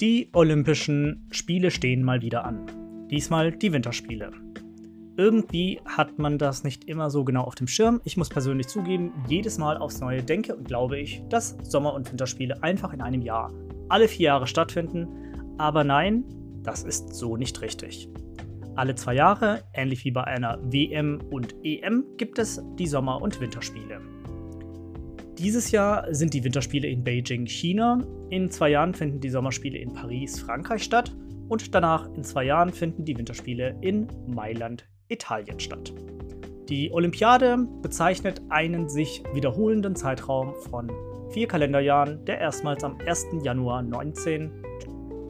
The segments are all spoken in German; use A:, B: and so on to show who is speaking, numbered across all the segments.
A: Die Olympischen Spiele stehen mal wieder an. Diesmal die Winterspiele. Irgendwie hat man das nicht immer so genau auf dem Schirm. Ich muss persönlich zugeben, jedes Mal aufs Neue denke und glaube ich, dass Sommer- und Winterspiele einfach in einem Jahr alle vier Jahre stattfinden. Aber nein, das ist so nicht richtig. Alle zwei Jahre, ähnlich wie bei einer WM und EM, gibt es die Sommer- und Winterspiele. Dieses Jahr sind die Winterspiele in Beijing, China. In zwei Jahren finden die Sommerspiele in Paris, Frankreich statt. Und danach in zwei Jahren finden die Winterspiele in Mailand, Italien statt. Die Olympiade bezeichnet einen sich wiederholenden Zeitraum von vier Kalenderjahren, der erstmals am 1. Januar 19,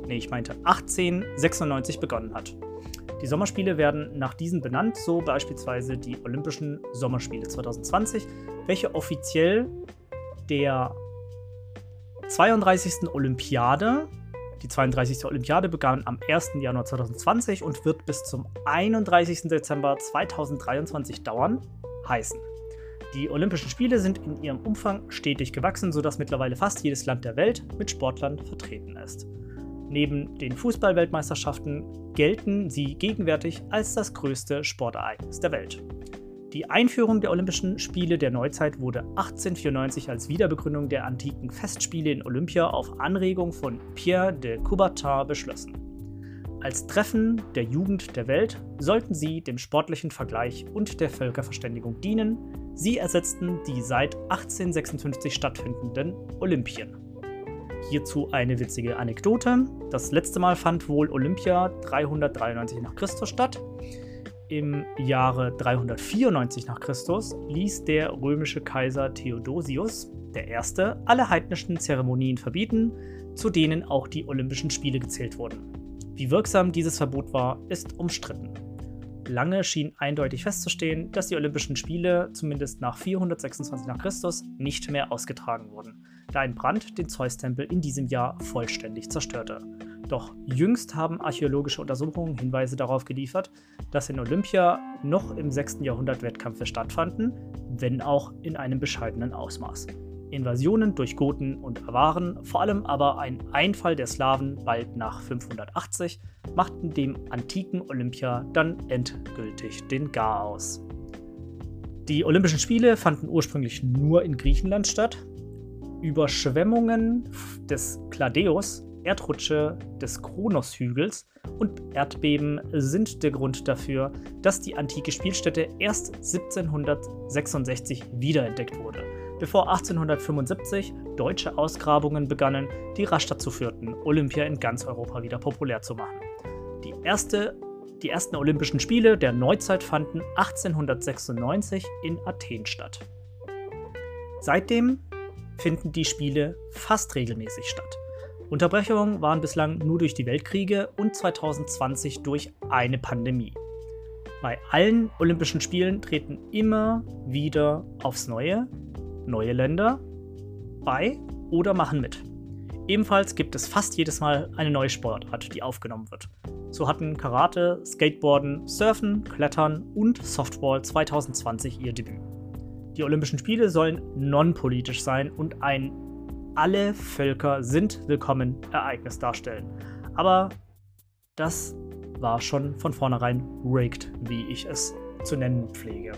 A: nee, ich meinte 1896 begonnen hat. Die Sommerspiele werden nach diesen benannt, so beispielsweise die Olympischen Sommerspiele 2020, welche offiziell der 32. Olympiade, die 32. Olympiade begann am 1. Januar 2020 und wird bis zum 31. Dezember 2023 dauern, heißen. Die Olympischen Spiele sind in ihrem Umfang stetig gewachsen, sodass mittlerweile fast jedes Land der Welt mit Sportlern vertreten ist. Neben den Fußballweltmeisterschaften gelten sie gegenwärtig als das größte Sportereignis der Welt. Die Einführung der Olympischen Spiele der Neuzeit wurde 1894 als Wiederbegründung der antiken Festspiele in Olympia auf Anregung von Pierre de Coubertin beschlossen. Als Treffen der Jugend der Welt sollten sie dem sportlichen Vergleich und der Völkerverständigung dienen. Sie ersetzten die seit 1856 stattfindenden Olympien. Hierzu eine witzige Anekdote. Das letzte Mal fand wohl Olympia 393 nach Christus statt. Im Jahre 394 nach Christus ließ der römische Kaiser Theodosius I. alle heidnischen Zeremonien verbieten, zu denen auch die Olympischen Spiele gezählt wurden. Wie wirksam dieses Verbot war, ist umstritten. Lange schien eindeutig festzustehen, dass die Olympischen Spiele zumindest nach 426 nach Christus nicht mehr ausgetragen wurden, da ein Brand den Zeus-Tempel in diesem Jahr vollständig zerstörte. Doch jüngst haben archäologische Untersuchungen Hinweise darauf geliefert, dass in Olympia noch im 6. Jahrhundert Wettkämpfe stattfanden, wenn auch in einem bescheidenen Ausmaß. Invasionen durch Goten und Awaren, vor allem aber ein Einfall der Slawen bald nach 580, machten dem antiken Olympia dann endgültig den Garaus. Die Olympischen Spiele fanden ursprünglich nur in Griechenland statt. Überschwemmungen des Kladeus Erdrutsche des Kronos-Hügels und Erdbeben sind der Grund dafür, dass die antike Spielstätte erst 1766 wiederentdeckt wurde, bevor 1875 deutsche Ausgrabungen begannen, die rasch dazu führten, Olympia in ganz Europa wieder populär zu machen. Die, erste, die ersten Olympischen Spiele der Neuzeit fanden 1896 in Athen statt. Seitdem finden die Spiele fast regelmäßig statt. Unterbrechungen waren bislang nur durch die Weltkriege und 2020 durch eine Pandemie. Bei allen Olympischen Spielen treten immer wieder aufs Neue neue Länder bei oder machen mit. Ebenfalls gibt es fast jedes Mal eine neue Sportart, die aufgenommen wird. So hatten Karate, Skateboarden, Surfen, Klettern und Softball 2020 ihr Debüt. Die Olympischen Spiele sollen non-politisch sein und ein alle Völker sind willkommen Ereignis darstellen. Aber das war schon von vornherein rigged, wie ich es zu nennen pflege.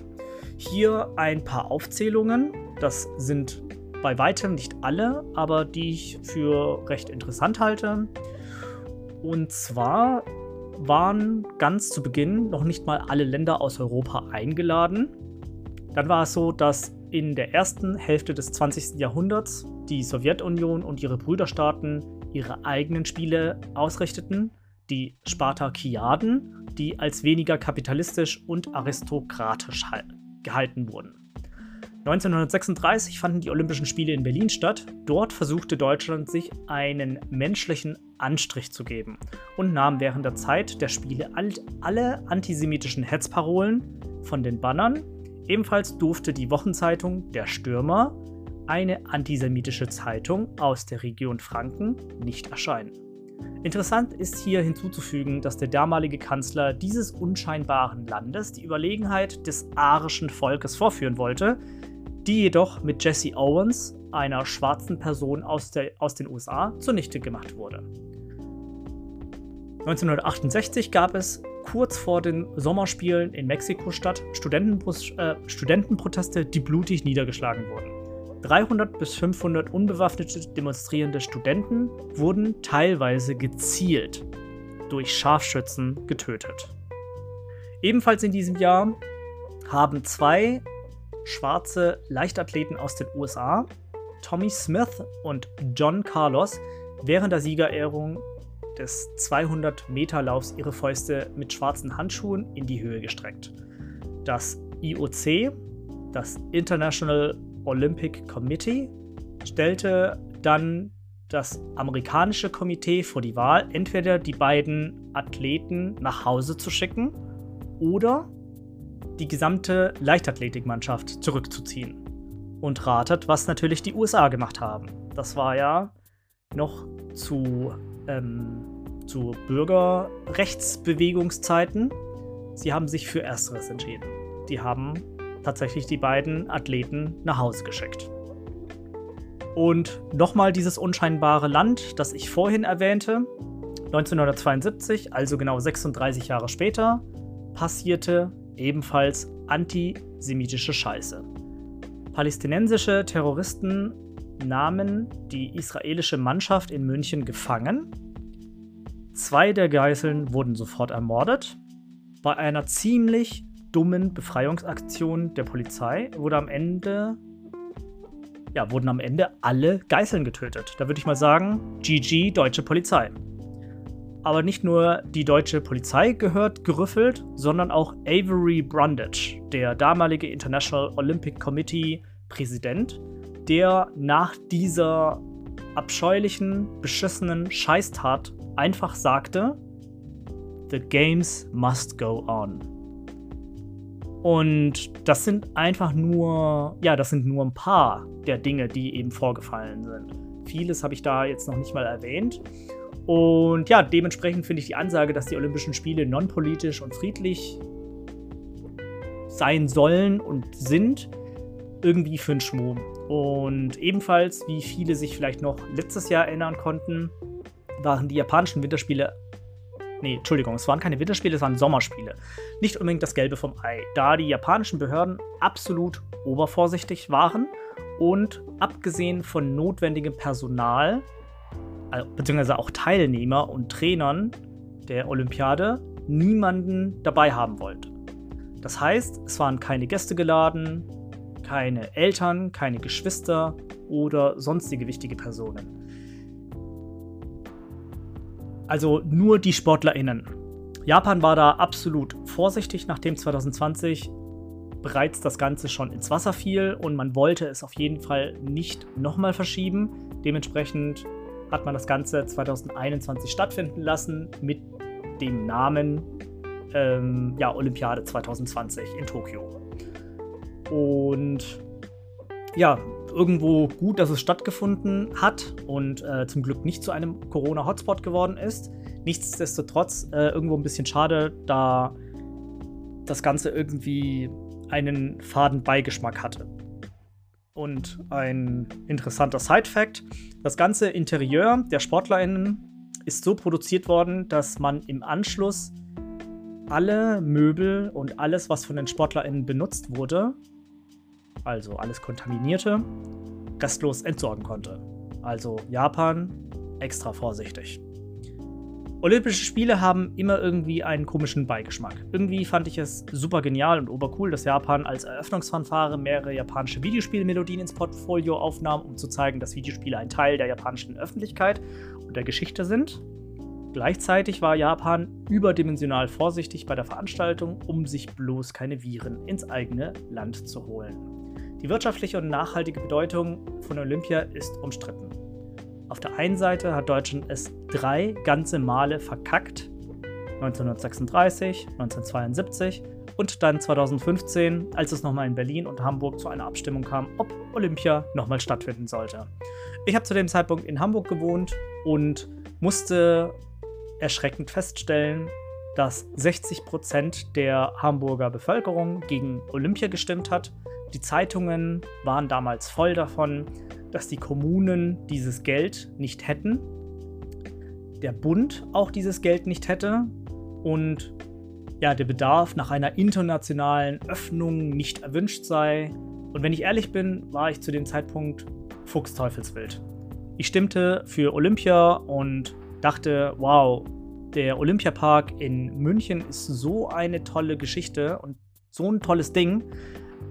A: Hier ein paar Aufzählungen. Das sind bei weitem nicht alle, aber die ich für recht interessant halte. Und zwar waren ganz zu Beginn noch nicht mal alle Länder aus Europa eingeladen. Dann war es so, dass in der ersten Hälfte des 20. Jahrhunderts die Sowjetunion und ihre Brüderstaaten ihre eigenen Spiele ausrichteten, die Spartakiaden, die als weniger kapitalistisch und aristokratisch gehalten wurden. 1936 fanden die Olympischen Spiele in Berlin statt. Dort versuchte Deutschland sich einen menschlichen Anstrich zu geben und nahm während der Zeit der Spiele alle antisemitischen Hetzparolen von den Bannern. Ebenfalls durfte die Wochenzeitung Der Stürmer, eine antisemitische Zeitung aus der Region Franken, nicht erscheinen. Interessant ist hier hinzuzufügen, dass der damalige Kanzler dieses unscheinbaren Landes die Überlegenheit des arischen Volkes vorführen wollte, die jedoch mit Jesse Owens, einer schwarzen Person aus, der, aus den USA, zunichte gemacht wurde. 1968 gab es kurz vor den Sommerspielen in Mexiko-Stadt äh, Studentenproteste, die blutig niedergeschlagen wurden. 300 bis 500 unbewaffnete demonstrierende Studenten wurden teilweise gezielt durch Scharfschützen getötet. Ebenfalls in diesem Jahr haben zwei schwarze Leichtathleten aus den USA, Tommy Smith und John Carlos, während der Siegerehrung des 200-Meter-Laufs ihre Fäuste mit schwarzen Handschuhen in die Höhe gestreckt. Das IOC, das International Olympic Committee, stellte dann das amerikanische Komitee vor die Wahl, entweder die beiden Athleten nach Hause zu schicken oder die gesamte Leichtathletikmannschaft zurückzuziehen. Und ratet, was natürlich die USA gemacht haben. Das war ja noch zu, ähm, zu Bürgerrechtsbewegungszeiten. Sie haben sich für Ersteres entschieden. Die haben tatsächlich die beiden Athleten nach Hause geschickt. Und nochmal dieses unscheinbare Land, das ich vorhin erwähnte. 1972, also genau 36 Jahre später, passierte ebenfalls antisemitische Scheiße. Palästinensische Terroristen nahmen die israelische Mannschaft in München gefangen. Zwei der Geiseln wurden sofort ermordet. Bei einer ziemlich dummen Befreiungsaktion der Polizei wurde am Ende ja, wurden am Ende alle Geiseln getötet. Da würde ich mal sagen, GG deutsche Polizei. Aber nicht nur die deutsche Polizei gehört gerüffelt, sondern auch Avery Brundage, der damalige International Olympic Committee Präsident, der nach dieser abscheulichen, beschissenen Scheißtat einfach sagte, The Games must go on. Und das sind einfach nur, ja, das sind nur ein paar der Dinge, die eben vorgefallen sind. Vieles habe ich da jetzt noch nicht mal erwähnt. Und ja, dementsprechend finde ich die Ansage, dass die Olympischen Spiele non-politisch und friedlich sein sollen und sind, irgendwie für einen Schmuh. Und ebenfalls, wie viele sich vielleicht noch letztes Jahr erinnern konnten, waren die japanischen Winterspiele. Nee, Entschuldigung, es waren keine Winterspiele, es waren Sommerspiele. Nicht unbedingt das Gelbe vom Ei, da die japanischen Behörden absolut obervorsichtig waren und abgesehen von notwendigem Personal beziehungsweise auch Teilnehmer und Trainern der Olympiade niemanden dabei haben wollte. Das heißt, es waren keine Gäste geladen, keine Eltern, keine Geschwister oder sonstige wichtige Personen. Also nur die SportlerInnen. Japan war da absolut vorsichtig, nachdem 2020 bereits das Ganze schon ins Wasser fiel und man wollte es auf jeden Fall nicht nochmal verschieben. Dementsprechend hat man das Ganze 2021 stattfinden lassen mit dem Namen ähm, ja, Olympiade 2020 in Tokio. Und ja, irgendwo gut, dass es stattgefunden hat und äh, zum Glück nicht zu einem Corona-Hotspot geworden ist. Nichtsdestotrotz äh, irgendwo ein bisschen schade, da das Ganze irgendwie einen faden Beigeschmack hatte. Und ein interessanter Side-Fact: Das ganze Interieur der SportlerInnen ist so produziert worden, dass man im Anschluss alle Möbel und alles, was von den SportlerInnen benutzt wurde, also alles Kontaminierte, restlos entsorgen konnte. Also Japan extra vorsichtig. Olympische Spiele haben immer irgendwie einen komischen Beigeschmack. Irgendwie fand ich es super genial und obercool, dass Japan als Eröffnungsfanfare mehrere japanische Videospielmelodien ins Portfolio aufnahm, um zu zeigen, dass Videospiele ein Teil der japanischen Öffentlichkeit und der Geschichte sind. Gleichzeitig war Japan überdimensional vorsichtig bei der Veranstaltung, um sich bloß keine Viren ins eigene Land zu holen. Die wirtschaftliche und nachhaltige Bedeutung von Olympia ist umstritten. Auf der einen Seite hat Deutschland es drei ganze Male verkackt. 1936, 1972 und dann 2015, als es nochmal in Berlin und Hamburg zu einer Abstimmung kam, ob Olympia nochmal stattfinden sollte. Ich habe zu dem Zeitpunkt in Hamburg gewohnt und musste erschreckend feststellen, dass 60 Prozent der Hamburger Bevölkerung gegen Olympia gestimmt hat. Die Zeitungen waren damals voll davon, dass die Kommunen dieses Geld nicht hätten, der Bund auch dieses Geld nicht hätte und ja, der Bedarf nach einer internationalen Öffnung nicht erwünscht sei. Und wenn ich ehrlich bin, war ich zu dem Zeitpunkt Fuchsteufelswild. Ich stimmte für Olympia und dachte, wow, der Olympiapark in München ist so eine tolle Geschichte und so ein tolles Ding.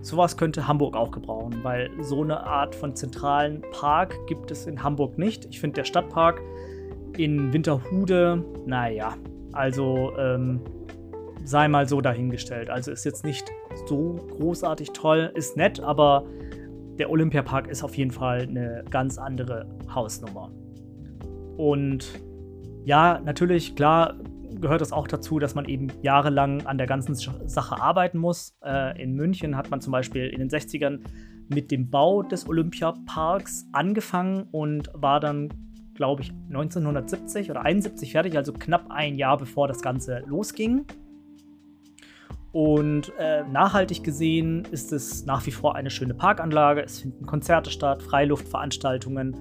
A: Sowas könnte Hamburg auch gebrauchen, weil so eine Art von zentralen Park gibt es in Hamburg nicht. Ich finde der Stadtpark in Winterhude, naja, also ähm, sei mal so dahingestellt. Also ist jetzt nicht so großartig toll, ist nett, aber der Olympiapark ist auf jeden Fall eine ganz andere Hausnummer. Und ja, natürlich, klar, gehört es auch dazu, dass man eben jahrelang an der ganzen Sache arbeiten muss. Äh, in München hat man zum Beispiel in den 60ern mit dem Bau des Olympiaparks angefangen und war dann, glaube ich, 1970 oder 71 fertig, also knapp ein Jahr bevor das Ganze losging. Und äh, nachhaltig gesehen ist es nach wie vor eine schöne Parkanlage. Es finden Konzerte statt, Freiluftveranstaltungen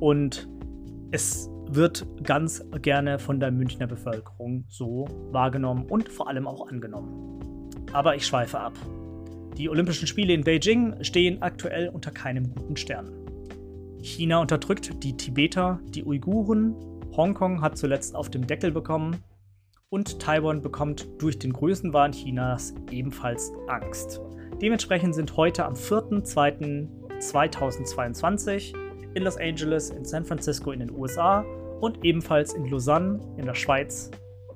A: und es wird ganz gerne von der Münchner Bevölkerung so wahrgenommen und vor allem auch angenommen. Aber ich schweife ab. Die Olympischen Spiele in Beijing stehen aktuell unter keinem guten Stern. China unterdrückt die Tibeter, die Uiguren, Hongkong hat zuletzt auf dem Deckel bekommen und Taiwan bekommt durch den Größenwahn Chinas ebenfalls Angst. Dementsprechend sind heute am 4.2.2022 in Los Angeles, in San Francisco in den USA und ebenfalls in Lausanne in der Schweiz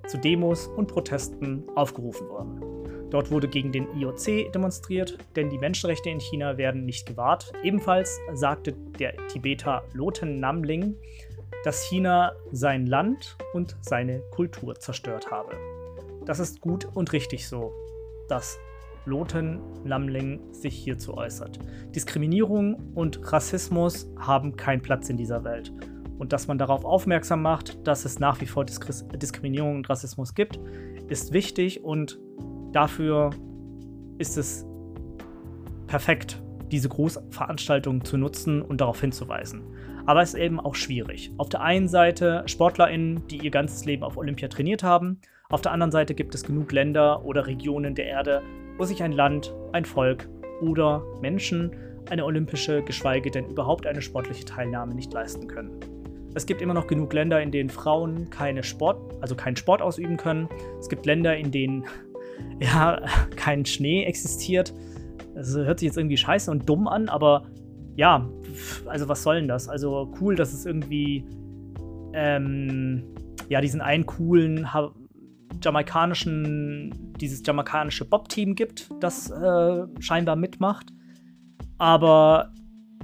A: zu Demos und Protesten aufgerufen worden. Dort wurde gegen den IOC demonstriert, denn die Menschenrechte in China werden nicht gewahrt. Ebenfalls sagte der Tibeter Loten Namling, dass China sein Land und seine Kultur zerstört habe. Das ist gut und richtig so, dass Loten Lamling sich hierzu äußert. Diskriminierung und Rassismus haben keinen Platz in dieser Welt. Und dass man darauf aufmerksam macht, dass es nach wie vor Diskri Diskriminierung und Rassismus gibt, ist wichtig und dafür ist es perfekt, diese Großveranstaltung zu nutzen und darauf hinzuweisen. Aber es ist eben auch schwierig. Auf der einen Seite SportlerInnen, die ihr ganzes Leben auf Olympia trainiert haben. Auf der anderen Seite gibt es genug Länder oder Regionen der Erde, wo sich ein Land, ein Volk oder Menschen eine olympische, geschweige denn überhaupt eine sportliche Teilnahme nicht leisten können. Es gibt immer noch genug Länder, in denen Frauen keine Sport, also keinen Sport ausüben können. Es gibt Länder, in denen ja kein Schnee existiert. Das hört sich jetzt irgendwie scheiße und dumm an, aber ja, also was soll denn das? Also cool, dass es irgendwie ähm, ja diesen einen coolen jamaikanischen, dieses jamaikanische Bob-Team gibt, das äh, scheinbar mitmacht. Aber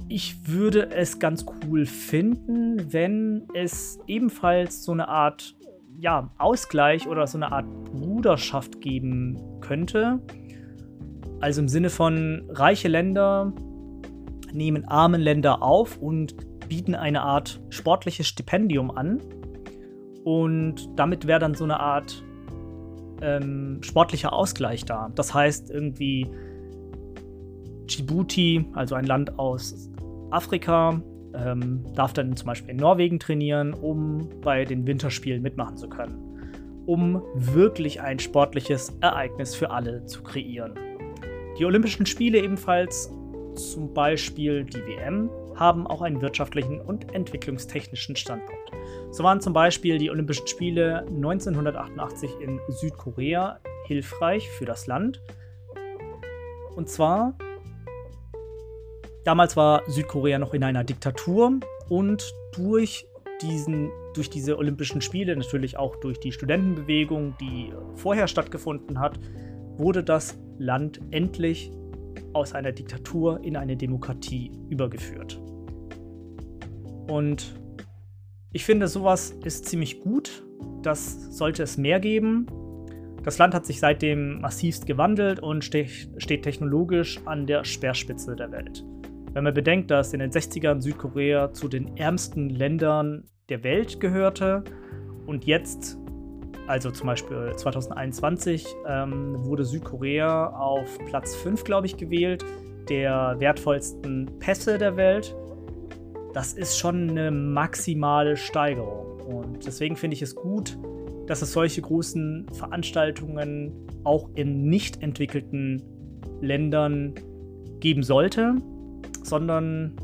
A: ich würde es ganz cool finden, wenn es ebenfalls so eine Art ja, Ausgleich oder so eine Art Bruderschaft geben könnte. Also im Sinne von reiche Länder nehmen armen Länder auf und bieten eine Art sportliches Stipendium an. Und damit wäre dann so eine Art ähm, sportlicher Ausgleich da. Das heißt irgendwie Djibouti, also ein Land aus Afrika, ähm, darf dann zum Beispiel in Norwegen trainieren, um bei den Winterspielen mitmachen zu können, um wirklich ein sportliches Ereignis für alle zu kreieren. Die Olympischen Spiele ebenfalls, zum Beispiel die WM, haben auch einen wirtschaftlichen und entwicklungstechnischen Standpunkt. So waren zum Beispiel die Olympischen Spiele 1988 in Südkorea hilfreich für das Land. Und zwar Damals war Südkorea noch in einer Diktatur und durch, diesen, durch diese Olympischen Spiele, natürlich auch durch die Studentenbewegung, die vorher stattgefunden hat, wurde das Land endlich aus einer Diktatur in eine Demokratie übergeführt. Und ich finde, sowas ist ziemlich gut. Das sollte es mehr geben. Das Land hat sich seitdem massivst gewandelt und ste steht technologisch an der Speerspitze der Welt. Wenn man bedenkt, dass in den 60ern Südkorea zu den ärmsten Ländern der Welt gehörte und jetzt, also zum Beispiel 2021, ähm, wurde Südkorea auf Platz 5, glaube ich, gewählt, der wertvollsten Pässe der Welt. Das ist schon eine maximale Steigerung. Und deswegen finde ich es gut, dass es solche großen Veranstaltungen auch in nicht entwickelten Ländern geben sollte, sondern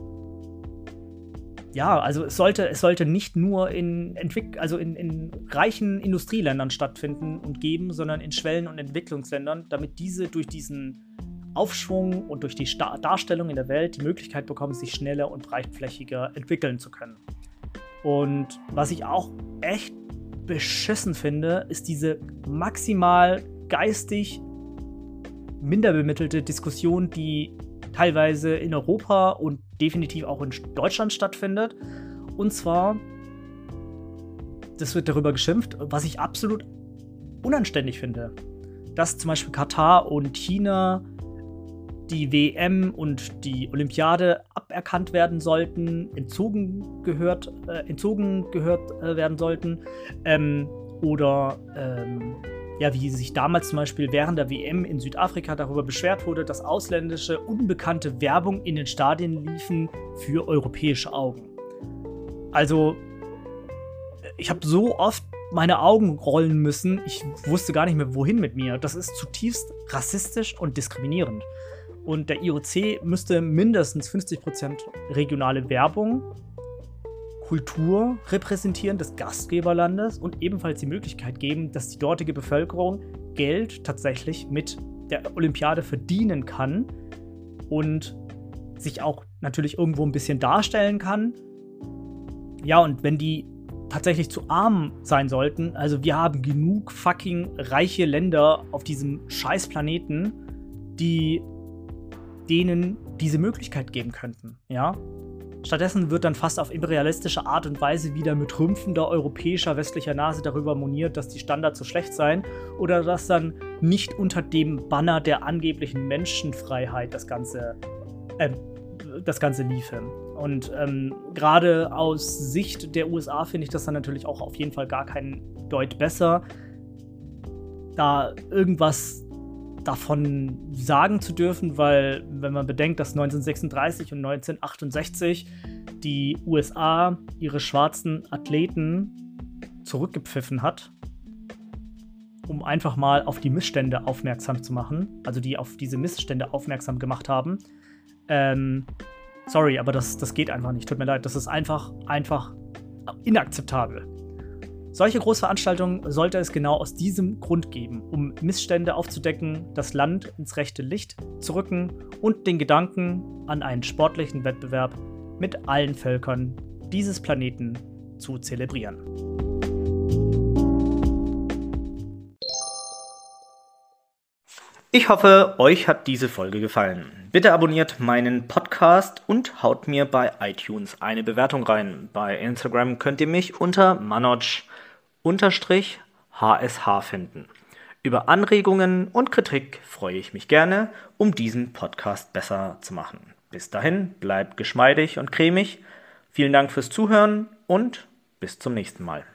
A: ja, also es sollte, es sollte nicht nur in, Entwick also in, in reichen Industrieländern stattfinden und geben, sondern in Schwellen- und Entwicklungsländern, damit diese durch diesen Aufschwung und durch die Star Darstellung in der Welt die Möglichkeit bekommen, sich schneller und breitflächiger entwickeln zu können. Und was ich auch echt beschissen finde, ist diese maximal geistig minder bemittelte Diskussion, die teilweise in Europa und definitiv auch in Deutschland stattfindet. Und zwar, das wird darüber geschimpft, was ich absolut unanständig finde, dass zum Beispiel Katar und China die WM und die Olympiade aberkannt werden sollten, entzogen gehört, äh, entzogen gehört äh, werden sollten. Ähm, oder ähm, ja, wie sich damals zum Beispiel während der WM in Südafrika darüber beschwert wurde, dass ausländische, unbekannte Werbung in den Stadien liefen für europäische Augen. Also, ich habe so oft meine Augen rollen müssen, ich wusste gar nicht mehr, wohin mit mir. Das ist zutiefst rassistisch und diskriminierend. Und der IOC müsste mindestens 50% regionale Werbung, Kultur repräsentieren des Gastgeberlandes und ebenfalls die Möglichkeit geben, dass die dortige Bevölkerung Geld tatsächlich mit der Olympiade verdienen kann und sich auch natürlich irgendwo ein bisschen darstellen kann. Ja, und wenn die tatsächlich zu arm sein sollten, also wir haben genug fucking reiche Länder auf diesem scheiß Planeten, die denen diese Möglichkeit geben könnten. Ja? Stattdessen wird dann fast auf imperialistische Art und Weise wieder mit rümpfender europäischer westlicher Nase darüber moniert, dass die Standards so schlecht seien oder dass dann nicht unter dem Banner der angeblichen Menschenfreiheit das Ganze, äh, das Ganze liefe. Und ähm, gerade aus Sicht der USA finde ich das dann natürlich auch auf jeden Fall gar keinen Deut besser, da irgendwas davon sagen zu dürfen, weil wenn man bedenkt, dass 1936 und 1968 die USA ihre schwarzen Athleten zurückgepfiffen hat, um einfach mal auf die Missstände aufmerksam zu machen, also die auf diese Missstände aufmerksam gemacht haben. Ähm, sorry, aber das, das geht einfach nicht. Tut mir leid, das ist einfach, einfach inakzeptabel. Solche Großveranstaltungen sollte es genau aus diesem Grund geben, um Missstände aufzudecken, das Land ins rechte Licht zu rücken und den Gedanken an einen sportlichen Wettbewerb mit allen Völkern dieses Planeten zu zelebrieren.
B: Ich hoffe, euch hat diese Folge gefallen. Bitte abonniert meinen Podcast und haut mir bei iTunes eine Bewertung rein. Bei Instagram könnt ihr mich unter manoj unterstrich HSH finden. Über Anregungen und Kritik freue ich mich gerne, um diesen Podcast besser zu machen. Bis dahin, bleibt geschmeidig und cremig. Vielen Dank fürs Zuhören und bis zum nächsten Mal.